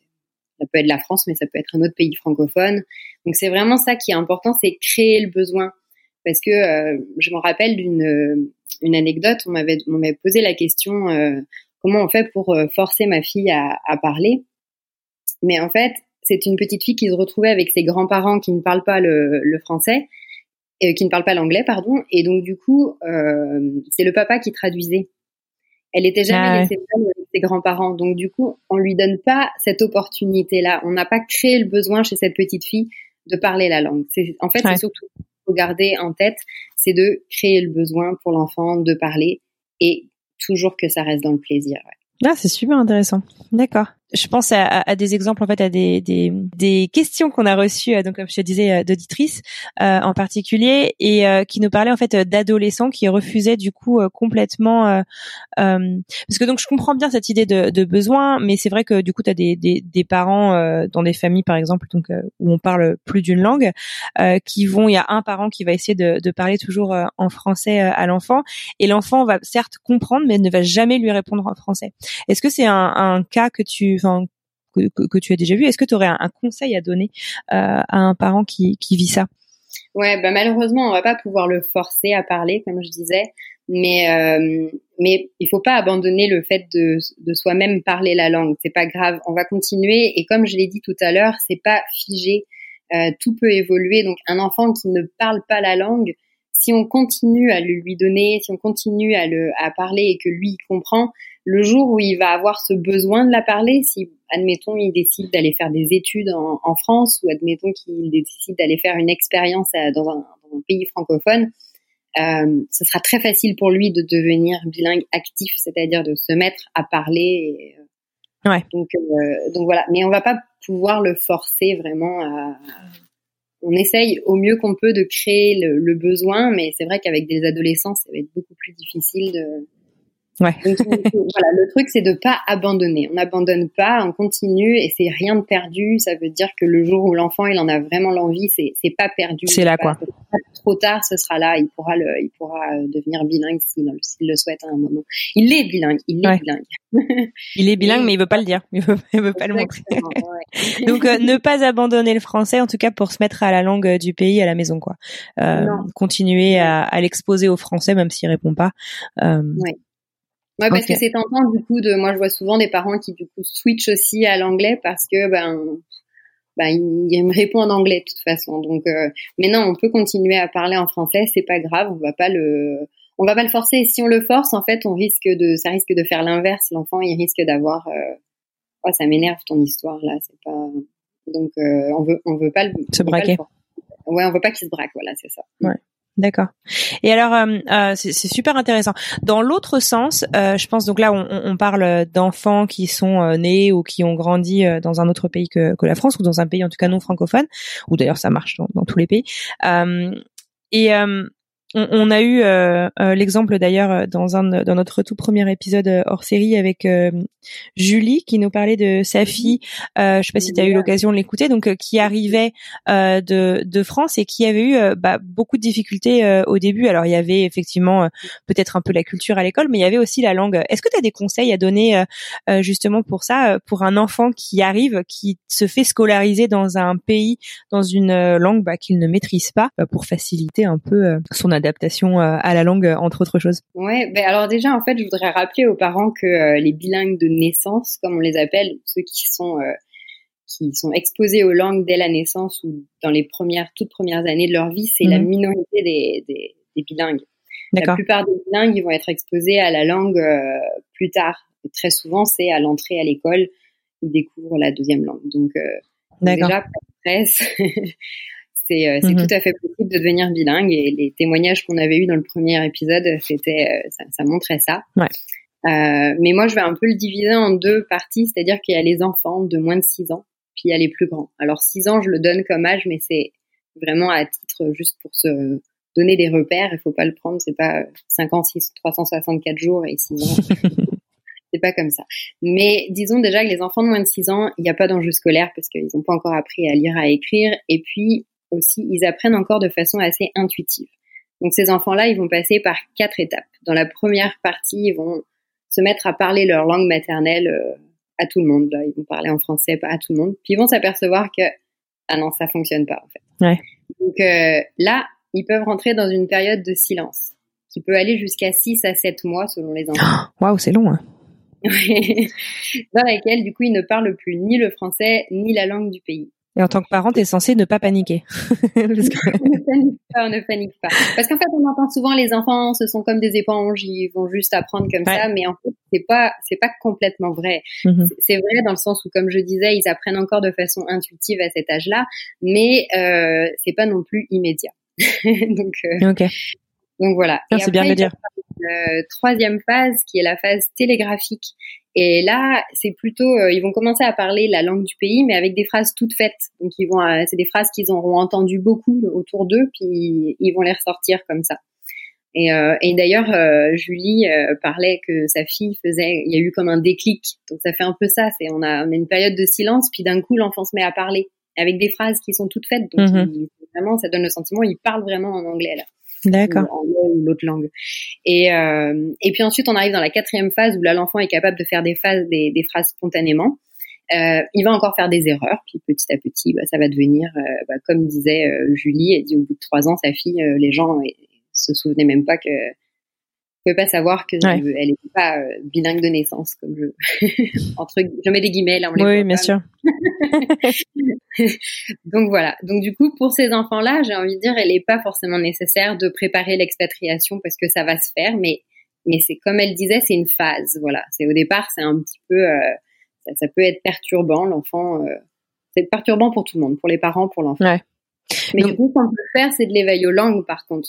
peut être la France, mais ça peut être un autre pays francophone. Donc c'est vraiment ça qui est important, c'est créer le besoin. Parce que euh, je me rappelle d'une euh, une anecdote, on m'avait on m'avait posé la question euh, comment on fait pour euh, forcer ma fille à, à parler. Mais en fait, c'est une petite fille qui se retrouvait avec ses grands-parents qui ne parlent pas le, le français, euh, qui ne parlent pas l'anglais, pardon. Et donc du coup, euh, c'est le papa qui traduisait. Elle était jamais Ah laissée seule avec ses grands-parents. Donc du coup, on lui donne pas cette opportunité-là. On n'a pas créé le besoin chez cette petite fille de parler la langue. C'est, en fait, Ouais. c'est surtout faut garder en tête, c'est de créer le besoin pour l'enfant de parler et toujours que ça reste dans le plaisir. ouais. Ah, c'est super intéressant. D'accord. Je pense à, à, des exemples en fait à des des, des questions qu'on a reçues donc comme je te disais d'auditrices en particulier et qui nous parlaient en fait d'adolescents qui refusaient du coup complètement parce que donc je comprends bien cette idée de, de besoin mais c'est vrai que du coup tu as des, des, des parents dans des familles par exemple donc où on parle plus d'une langue qui vont il y a un parent qui va essayer de, de parler toujours en français à l'enfant et l'enfant va certes comprendre mais ne va jamais lui répondre en français. Est-ce que c'est un, un, cas que tu, que, tu as déjà vu Est-ce que tu aurais un, conseil à donner euh, à un parent qui, qui vit ça? Ouais, bah malheureusement, on va pas pouvoir le forcer à parler, comme je disais, mais euh, mais il faut pas abandonner le fait de, de soi-même parler la langue. C'est pas grave, on va continuer. Et comme je l'ai dit tout à l'heure, c'est pas figé. Euh, tout peut évoluer. Donc un enfant qui ne parle pas la langue, si on continue à le lui donner, si on continue à le à parler et que lui il comprend, le jour où il va avoir ce besoin de la parler, si admettons il décide d'aller faire des études en, en France ou admettons qu'il décide d'aller faire une expérience dans un, dans un, pays francophone, euh, ce sera très facile pour lui de devenir bilingue actif, c'est-à-dire de se mettre à parler. Et, euh, ouais. Donc, euh, donc voilà, mais on va pas pouvoir le forcer vraiment à, on essaye au mieux qu'on peut de créer le, besoin, mais c'est vrai qu'avec des adolescents, ça va être beaucoup plus difficile de. Ouais. Donc, voilà, le truc c'est de pas abandonner. On n'abandonne pas, on continue et c'est rien de perdu. Ça veut dire que le jour où l'enfant il en a vraiment l'envie, c'est c'est pas perdu. C'est là quoi trop tard, ce sera là. Il pourra le, il pourra euh, devenir bilingue s'il le souhaite à un moment. Il est bilingue, il est bilingue. il est bilingue, mais il veut pas le dire. Il veut, veut pas le montrer. Donc, euh, ne pas abandonner le français, en tout cas pour se mettre à la langue euh, du pays à la maison, quoi. Euh, continuer à, à l'exposer au français, même s'il répond pas. Euh, ouais. Ouais, parce que c'est tentant du coup de. Moi, je vois souvent des parents qui du coup switch aussi à l'anglais parce que ben bah, il, me répond en anglais de toute façon. Donc, euh, mais non, on peut continuer à parler en français, c'est pas grave, on va pas le, on va pas le forcer. Si on le force, en fait, on risque de, ça risque de faire l'inverse. L'enfant, il risque d'avoir, euh, oh, ça m'énerve ton histoire là, c'est pas, donc euh, on veut, on veut pas le, se braquer. ouais, on veut pas qu'il se braque, voilà, c'est ça. Ouais. D'accord. Et alors, euh, euh c'est super intéressant. Dans l'autre sens, euh, je pense donc là, on, on parle d'enfants qui sont euh, nés ou qui ont grandi dans un autre pays que, que, la France ou dans un pays en tout cas non francophone, ou d'ailleurs ça marche dans, dans tous les pays. et on, on, a eu euh, euh, l'exemple d'ailleurs euh, dans un dans notre tout premier épisode hors série avec Julie qui nous parlait de sa fille. je sais pas si tu as eu l'occasion de l'écouter, donc qui arrivait de, de France et qui avait eu bah, beaucoup de difficultés au début. Alors il y avait effectivement peut-être un peu la culture à l'école, mais il y avait aussi la langue. Est-ce que tu as des conseils à donner justement pour ça, pour un enfant qui arrive, qui se fait scolariser dans un pays, dans une langue bah, qu'il ne maîtrise pas, bah, pour faciliter un peu son adaptation euh, à la langue, euh, entre autres choses Ouais, ben alors déjà, en fait, je voudrais rappeler aux parents que euh, les bilingues de naissance, comme on les appelle, ceux qui sont qui sont exposés aux langues dès la naissance ou dans les premières, toutes premières années de leur vie, c'est la mhm. minorité des, des, des bilingues. La plupart des bilingues, ils vont être exposés à la langue plus tard. très souvent, c'est à l'entrée à l'école, ils découvrent la deuxième langue. Donc, euh, déjà, pas de stress. c'est euh, mhm. tout à fait possible de devenir bilingue et les témoignages qu'on avait eus dans le premier épisode, c'était euh, ça, ça, montrait ça. Ouais. Euh, mais moi, je vais un peu le diviser en deux parties, c'est-à-dire qu'il y a les enfants de moins de 6 ans, puis il y a les plus grands. Alors 6 ans, je le donne comme âge, mais c'est vraiment à titre juste pour se donner des repères. Il faut pas le prendre, c'est pas 5 ans, 6, 364 jours et 6 ans. c'est pas comme ça. Mais disons déjà que les enfants de moins de 6 ans, il n'y a pas d'enjeu scolaire parce qu'ils n'ont pas encore appris à lire, à écrire. Et puis, aussi, ils apprennent encore de façon assez intuitive. Donc ces enfants-là, ils vont passer par quatre étapes. Dans la première partie, ils vont se mettre à parler leur langue maternelle euh, à tout le monde. Là, ils vont parler en français à tout le monde. Puis ils vont s'apercevoir que ah non, ça fonctionne pas en fait. Ouais. Donc euh, là, ils peuvent rentrer dans une période de silence qui peut aller jusqu'à 6 à 7 mois selon les enfants. Waouh, c'est long. Hein. dans laquelle du coup ils ne parlent plus ni le français ni la langue du pays. Et en tant que parent, tu es censé ne pas paniquer. Parce que... on ne panique pas, ne panique pas. Parce qu'en fait, on entend souvent les enfants, ce sont comme des éponges, ils vont juste apprendre comme ça, mais en fait, c'est pas, c'est pas complètement vrai. Mm-hmm. C'est vrai dans le sens où, comme je disais, ils apprennent encore de façon intuitive à cet âge-là, mais euh, c'est pas non plus immédiat. donc, euh, donc voilà. C'est bien de le dire. Euh, troisième phase qui est la phase télégraphique Et là, c'est plutôt, euh, ils vont commencer à parler la langue du pays, mais avec des phrases toutes faites. Donc, ils vont, c'est des phrases qu'ils auront entendues beaucoup autour d'eux, puis ils vont les ressortir comme ça. Et, euh, et d'ailleurs, euh, Julie euh, parlait que sa fille faisait, il y a eu comme un déclic. Donc ça fait un peu ça. C'est on a, on a une période de silence, puis d'un coup l'enfant se met à parler avec des phrases qui sont toutes faites. Donc Mhm. vraiment, ça donne le sentiment, il parle vraiment en anglais là, D'accord. ou en anglais ou l'autre langue. Et euh, et puis ensuite on arrive dans la quatrième phase où là l'enfant est capable de faire des phases, des, des phrases spontanément. Euh, il va encore faire des erreurs, puis petit à petit, bah, ça va devenir, euh, bah, comme disait Julie, elle dit au bout de trois ans, sa fille, les gens se souvenaient même pas que, pouvaient pas savoir que Ouais. elle n'était pas euh, bilingue de naissance, comme je, entre, je mets des guillemets là, on les Oui, bien pas, sûr. donc voilà. Donc du coup, pour ces enfants-là, j'ai envie de dire, elle n'est pas forcément nécessaire de préparer l'expatriation parce que ça va se faire, mais mais c'est comme elle disait, c'est une phase. Voilà. C'est au départ, c'est un petit peu, euh, ça, ça peut être perturbant. L'enfant, euh, c'est perturbant pour tout le monde, pour les parents, pour l'enfant. Ouais. Mais Donc- du coup, ce qu'on peut faire, c'est de l'éveil aux langues, par contre.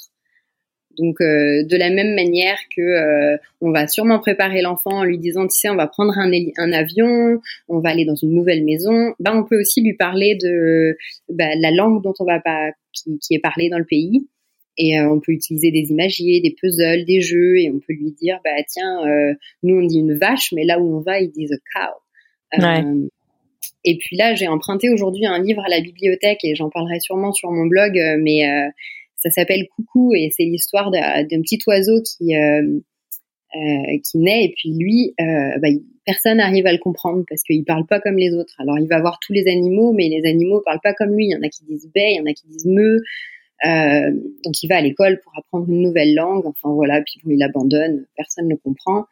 Donc, euh, de la même manière que euh, on va sûrement préparer l'enfant en lui disant, tu sais, on va prendre un, avion, on va aller dans une nouvelle maison. Ben, on peut aussi lui parler de bah, la langue dont on va pas, qui, qui est parlée dans le pays. Et euh, on peut utiliser des imagiers, des puzzles, des jeux, et on peut lui dire, bah tiens, euh, nous on dit une vache, mais là où on va, ils disent a cow. Ouais. Euh, et puis là, j'ai emprunté aujourd'hui un livre à la bibliothèque et j'en parlerai sûrement sur mon blog, euh, mais euh, ça s'appelle Coucou et c'est l'histoire d'un petit oiseau qui euh, euh, qui naît et puis lui, euh, bah, personne n'arrive à le comprendre parce qu'il parle pas comme les autres. Alors il va voir tous les animaux, mais les animaux parlent pas comme lui. Il y en a qui disent baie, il y en a qui disent me. Donc il va à l'école pour apprendre une nouvelle langue. Enfin voilà, puis bon, il abandonne, personne ne le comprend.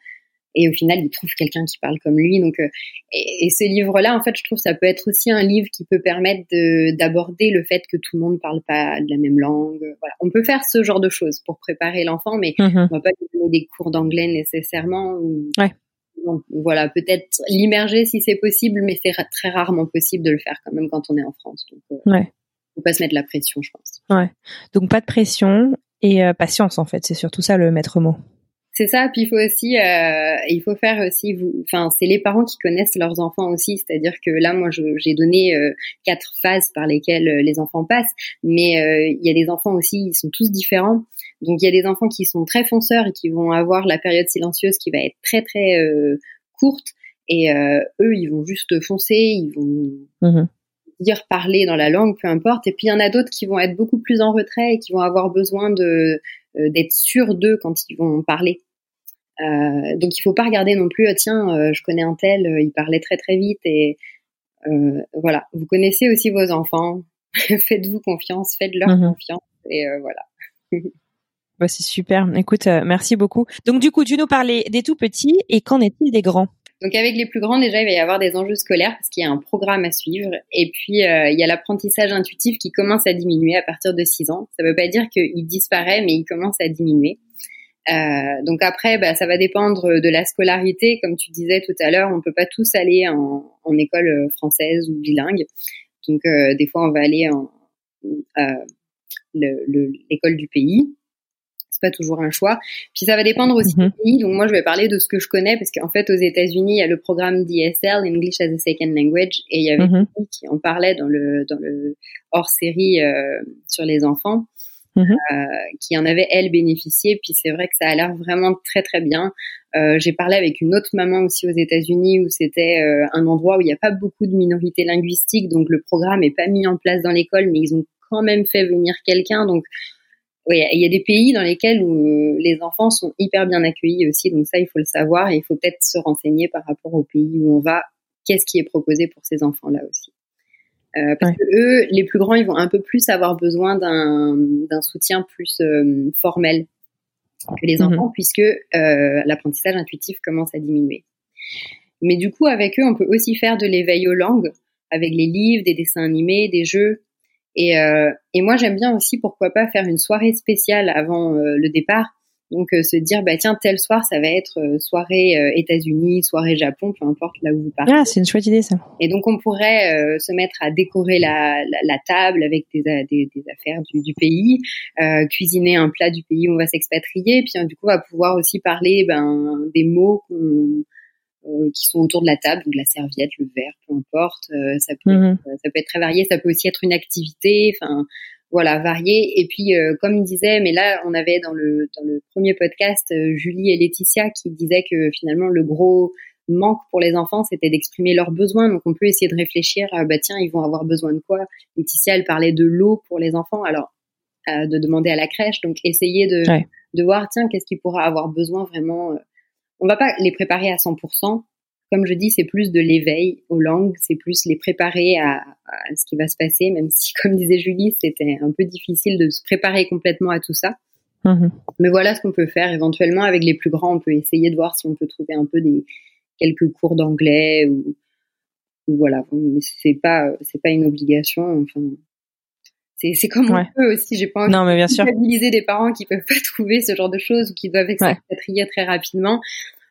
Et au final, il trouve quelqu'un qui parle comme lui. Donc, euh, et, et ce livre-là, en fait, je trouve que ça peut être aussi un livre qui peut permettre de- d'aborder le fait que tout le monde parle pas de la même langue. Voilà, on peut faire ce genre de choses pour préparer l'enfant, mais Mhm. on va pas lui donner des cours d'anglais nécessairement. Ou, Ouais. Donc, voilà, peut-être l'immerger si c'est possible, mais c'est ra- très rarement possible de le faire quand même quand on est en France. Donc, euh, Ouais. faut pas se mettre la pression, je pense. Donc pas de pression et euh, patience en fait, c'est surtout ça le maître mot. C'est ça, puis il faut aussi, euh, il faut faire aussi, vous, enfin, c'est les parents qui connaissent leurs enfants aussi, c'est-à-dire que là, moi, j'ai donné euh, quatre phases par lesquelles euh, les enfants passent, mais euh, il y a des enfants aussi, ils sont tous différents. Donc il y a des enfants qui sont très fonceurs et qui vont avoir la période silencieuse qui va être très très euh, courte, et euh, eux, ils vont juste foncer, ils vont Mhm. dire parler dans la langue, peu importe. Et puis il y en a d'autres qui vont être beaucoup plus en retrait et qui vont avoir besoin de euh, d'être sûrs d'eux quand ils vont parler. Euh, donc il faut pas regarder non plus, ah, tiens, euh, je connais un tel, euh, il parlait très très vite et voilà. Vous connaissez aussi vos enfants, faites-vous confiance, faites-leur Mhm. confiance et voilà. Bah, c'est super. Écoute, merci beaucoup. Donc du coup, tu nous parlais des tout petits et qu'en est-il des grands? Donc avec les plus grands, déjà, il va y avoir des enjeux scolaires parce qu'il y a un programme à suivre. Et puis, euh, il y a l'apprentissage intuitif qui commence à diminuer à partir de 6 ans. Ça ne veut pas dire qu'il disparaît, mais il commence à diminuer. Euh, donc après, bah, ça va dépendre de la scolarité. Comme tu disais tout à l'heure, on peut pas tous aller en, en école française ou bilingue. Donc euh, des fois, on va aller en euh, le- le- l'école du pays. C'est pas toujours un choix. Puis ça va dépendre aussi Mhm. du pays. Donc moi, je vais parler de ce que je connais parce qu'en fait, aux États-Unis, il y a le programme DSL, English as a Second Language, et il y avait. Julie qui en parlait dans le dans le hors série euh, sur les enfants, Mhm. euh, qui en avait elle bénéficié. Puis c'est vrai que ça a l'air vraiment très très bien. Euh, J'ai parlé avec une autre maman aussi aux États-Unis où c'était euh, un endroit où il n'y a pas beaucoup de minorités linguistiques, donc le programme est pas mis en place dans l'école, mais ils ont quand même fait venir quelqu'un. Donc oui, il y a des pays dans lesquels où les enfants sont hyper bien accueillis aussi, donc ça il faut le savoir et il faut peut-être se renseigner par rapport au pays où on va. Qu'est-ce qui est proposé pour ces enfants-là aussi Euh, Parce Ouais. que eux, les plus grands, ils vont un peu plus avoir besoin d'un soutien plus euh, formel que les Mhm. enfants, puisque euh, l'apprentissage intuitif commence à diminuer. Mais du coup, avec eux, on peut aussi faire de l'éveil aux langues, avec les livres, des dessins animés, des jeux. Et, et moi, j'aime bien aussi, pourquoi pas, faire une soirée spéciale avant le départ. Donc, euh, se dire, bah tiens, tel soir, ça va être euh, soirée euh, États-Unis, soirée Japon, peu importe là où vous partez. Ah, c'est une chouette idée ça. Et donc, on pourrait euh, se mettre à décorer la, la, la table avec des, a- des, des affaires du, du pays, euh, cuisiner un plat du pays où on va s'expatrier, puis euh, du coup, on va pouvoir aussi parler ben, des mots qu'on qui sont autour de la table, donc la serviette, le verre, peu importe. ça peut, Mhm. ça peut être très varié. Ça peut aussi être une activité. Enfin, voilà, varié. Et puis, euh, comme disait, mais là, on avait dans le dans le premier podcast euh, Julie et Laetitia qui disaient que finalement le gros manque pour les enfants, c'était d'exprimer leurs besoins. Donc, on peut essayer de réfléchir. euh, bah tiens, ils vont avoir besoin de quoi? Laetitia, elle parlait de l'eau pour les enfants. Alors, euh, de demander à la crèche. Donc, essayer de Ouais. de voir tiens, qu'est-ce qu'ils pourra avoir besoin vraiment. euh. On va pas les préparer à 100%. Comme je dis, c'est plus de l'éveil aux langues, c'est plus les préparer à, à ce qui va se passer, même si, comme disait Julie, c'était un peu difficile de se préparer complètement à tout ça. Mhm. Mais voilà ce qu'on peut faire éventuellement avec les plus grands. On peut essayer de voir si on peut trouver un peu des quelques cours d'anglais ou, ou voilà. Mais c'est pas c'est pas une obligation. Enfin, c'est c'est comme Ouais. on peut aussi. J'ai pas envie Non, mais bien de culpabiliser des parents qui peuvent pas trouver ce genre de choses ou qui doivent s'expatrier très rapidement.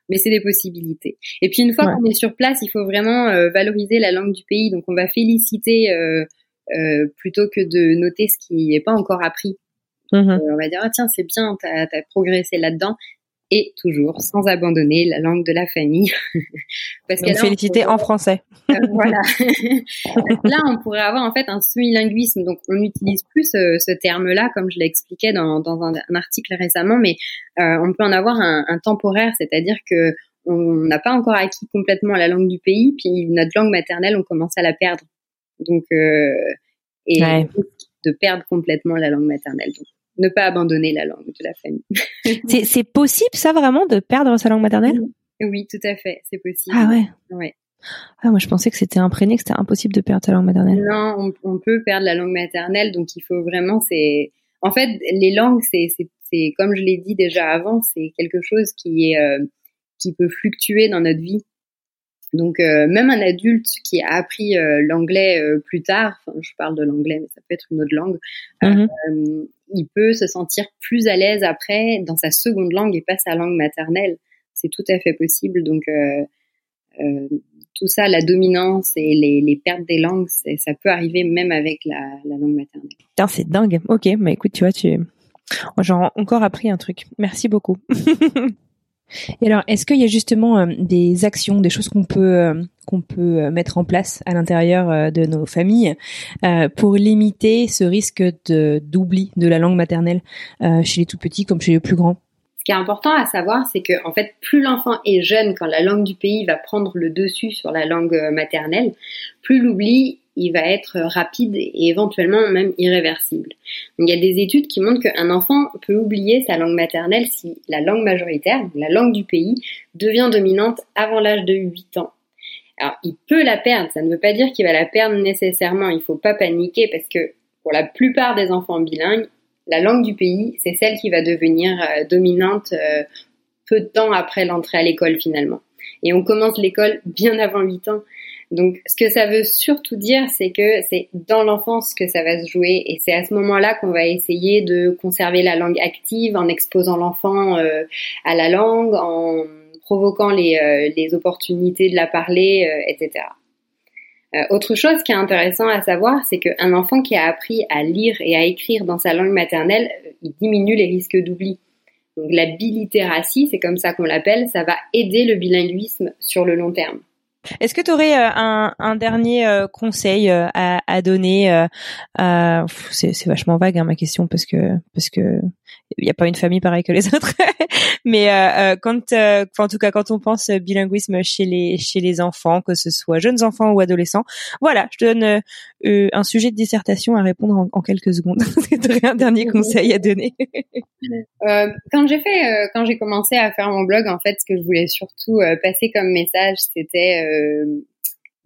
Mais c'est des possibilités. Et puis une fois Ouais. qu'on est sur place, il faut vraiment euh, valoriser la langue du pays. Donc on va féliciter euh, euh, plutôt que de noter ce qui n'est pas encore appris. Mhm. Euh, on va dire ah, tiens c'est bien, t'as as progressé là-dedans. Et toujours sans abandonner la langue de la famille. Parce Donc là, féliciter pourrait- en français. euh, voilà. là, on pourrait avoir en fait un semi-linguisme. Donc, on n'utilise plus ce, ce terme-là, comme je l'expliquais dans, dans un, un article récemment, mais euh, on peut en avoir un, un temporaire, c'est-à-dire que on n'a pas encore acquis complètement la langue du pays, puis notre langue maternelle, on commence à la perdre. Donc, euh, et Ouais. de perdre complètement la langue maternelle. Donc, ne pas abandonner la langue de la famille. C'est possible ça vraiment de perdre sa langue maternelle? Oui, tout à fait, c'est possible. Ah ouais. Ouais. Ah moi je pensais que c'était imprégné, que c'était impossible de perdre sa langue maternelle. Non, on, on peut perdre la langue maternelle, donc il faut vraiment, c'est, en fait, les langues, c'est, c'est, c'est comme je l'ai dit déjà avant, c'est quelque chose qui est, euh, qui peut fluctuer dans notre vie. Donc euh, même un adulte qui a appris euh, l'anglais euh, plus tard, je parle de l'anglais, mais ça peut être une autre langue, Mhm. il peut se sentir plus à l'aise après dans sa seconde langue et pas sa langue maternelle. C'est tout à fait possible. Donc tout ça, la dominance et les, les pertes des langues, ça peut arriver même avec la, la langue maternelle. Putain, c'est dingue. Ok, bah écoute, tu vois, tu j'ai encore appris un truc. Merci beaucoup. Et alors, est-ce qu'il y a justement euh, des actions, des choses qu'on peut euh, qu'on peut euh, mettre en place à l'intérieur de nos familles pour limiter ce risque d'oubli de la langue maternelle chez les tout petits comme chez les plus grands? Ce qui est important à savoir, c'est que en fait, plus l'enfant est jeune, quand la langue du pays va prendre le dessus sur la langue maternelle, plus l'oubli il va être rapide et éventuellement même irréversible. Il y a des études qui montrent qu'un enfant peut oublier sa langue maternelle si la langue majoritaire, la langue du pays, devient dominante avant l'âge de 8 ans. Alors, il peut la perdre, ça ne veut pas dire qu'il va la perdre nécessairement, il faut pas paniquer parce que pour la plupart des enfants bilingues, la langue du pays, c'est celle qui va devenir euh, dominante euh, peu de temps après l'entrée à l'école finalement. Et on commence l'école bien avant 8 ans. Donc, ce que ça veut surtout dire, c'est que c'est dans l'enfance que ça va se jouer, et c'est à ce moment-là qu'on va essayer de conserver la langue active en exposant l'enfant euh, à la langue, en provoquant les, euh, opportunités de la parler, euh, etc. Autre chose qui est intéressant à savoir, c'est qu'un enfant qui a appris à lire et à écrire dans sa langue maternelle, il diminue les risques d'oubli. Donc la bilittératie, c'est comme ça qu'on l'appelle, ça va aider le bilinguisme sur le long terme. Est-ce que tu aurais euh, un, dernier euh, conseil euh, à, à donner c'est vachement vague hein, ma question parce que parce que il n'y a pas une famille pareille que les autres. Mais euh, euh, quand, euh, en tout cas, quand on pense bilinguisme chez les chez les enfants, que ce soit jeunes enfants ou adolescents, voilà, je te donne euh, euh, un sujet de dissertation à répondre en, en quelques secondes. Tu un dernier conseil à donner Euh, quand j'ai fait, euh, quand j'ai commencé à faire mon blog, en fait, ce que je voulais surtout euh, passer comme message, c'était euh,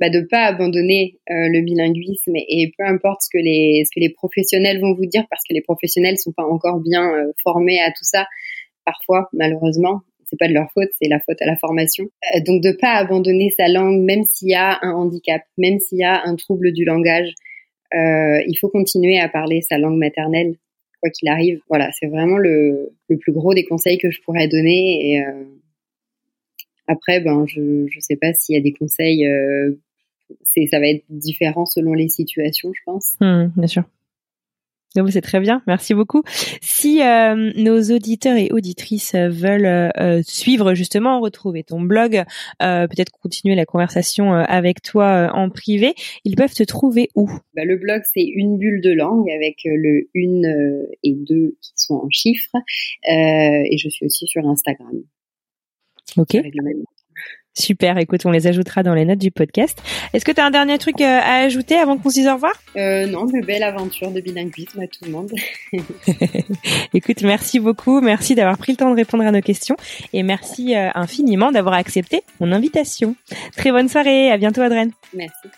bah, de pas abandonner euh, le bilinguisme et, peu importe ce que les ce que les professionnels vont vous dire, parce que les professionnels sont pas encore bien euh, formés à tout ça. Parfois, malheureusement, c'est pas de leur faute, c'est la faute à la formation. Euh, donc, de pas abandonner sa langue, même s'il y a un handicap, même s'il y a un trouble du langage, il faut continuer à parler sa langue maternelle quoi qu'il arrive. Voilà, c'est vraiment le, le plus gros des conseils que je pourrais donner. Et après, ben, je je sais pas s'il y a des conseils. C'est ça va être différent selon les situations, je pense. Hmm, Bien sûr. c'est très bien, merci beaucoup. Si euh, nos auditeurs et auditrices veulent euh, suivre justement, retrouver ton blog, euh, peut-être continuer la conversation avec toi en privé, ils peuvent te trouver où? Bah, Le blog c'est une bulle de langue avec le une et deux qui sont en chiffres, et je suis aussi sur Instagram. Ok. Super, écoute, on les ajoutera dans les notes du podcast. Est-ce que tu as un dernier truc euh, à ajouter avant qu'on se dise au revoir euh, Non, de belles aventures de bilinguisme à tout le monde. écoute, merci beaucoup, merci d'avoir pris le temps de répondre à nos questions et merci euh, infiniment d'avoir accepté mon invitation. Très bonne soirée, à bientôt Adrien. Merci.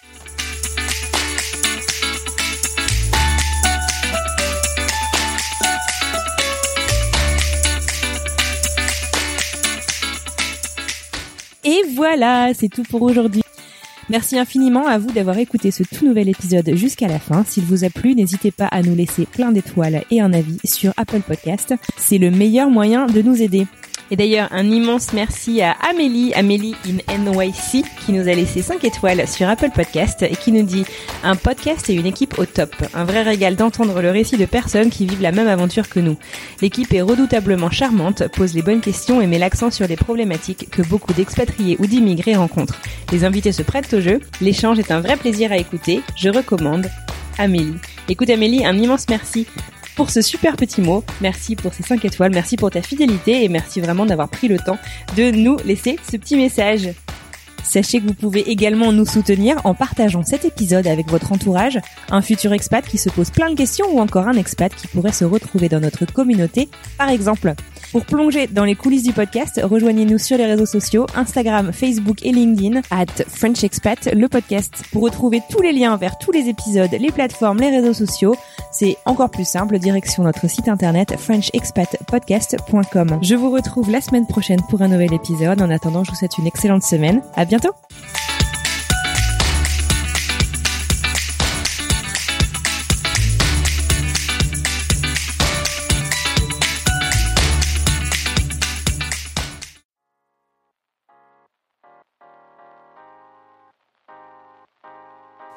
Et voilà, c'est tout pour aujourd'hui. Merci infiniment à vous d'avoir écouté ce tout nouvel épisode jusqu'à la fin. S'il vous a plu, n'hésitez pas à nous laisser plein d'étoiles et un avis sur Apple Podcast. C'est le meilleur moyen de nous aider. Et d'ailleurs, un immense merci à Amélie, Amélie in NYC, qui nous a laissé 5 étoiles sur Apple Podcast et qui nous dit un podcast et une équipe au top. Un vrai régal d'entendre le récit de personnes qui vivent la même aventure que nous. L'équipe est redoutablement charmante, pose les bonnes questions et met l'accent sur les problématiques que beaucoup d'expatriés ou d'immigrés rencontrent. Les invités se prêtent au jeu. L'échange est un vrai plaisir à écouter. Je recommande Amélie. Écoute Amélie, un immense merci pour ce super petit mot. Merci pour ces 5 étoiles, merci pour ta fidélité et merci vraiment d'avoir pris le temps de nous laisser ce petit message. Sachez que vous pouvez également nous soutenir en partageant cet épisode avec votre entourage, un futur expat qui se pose plein de questions ou encore un expat qui pourrait se retrouver dans notre communauté, par exemple. Pour plonger dans les coulisses du podcast, rejoignez-nous sur les réseaux sociaux, Instagram, Facebook et LinkedIn, at French Expat, le podcast. Pour retrouver tous les liens vers tous les épisodes, les plateformes, les réseaux sociaux, c'est encore plus simple, direction notre site internet frenchexpatpodcast.com. Je vous retrouve la semaine prochaine pour un nouvel épisode. En attendant, je vous souhaite une excellente semaine. À bientôt!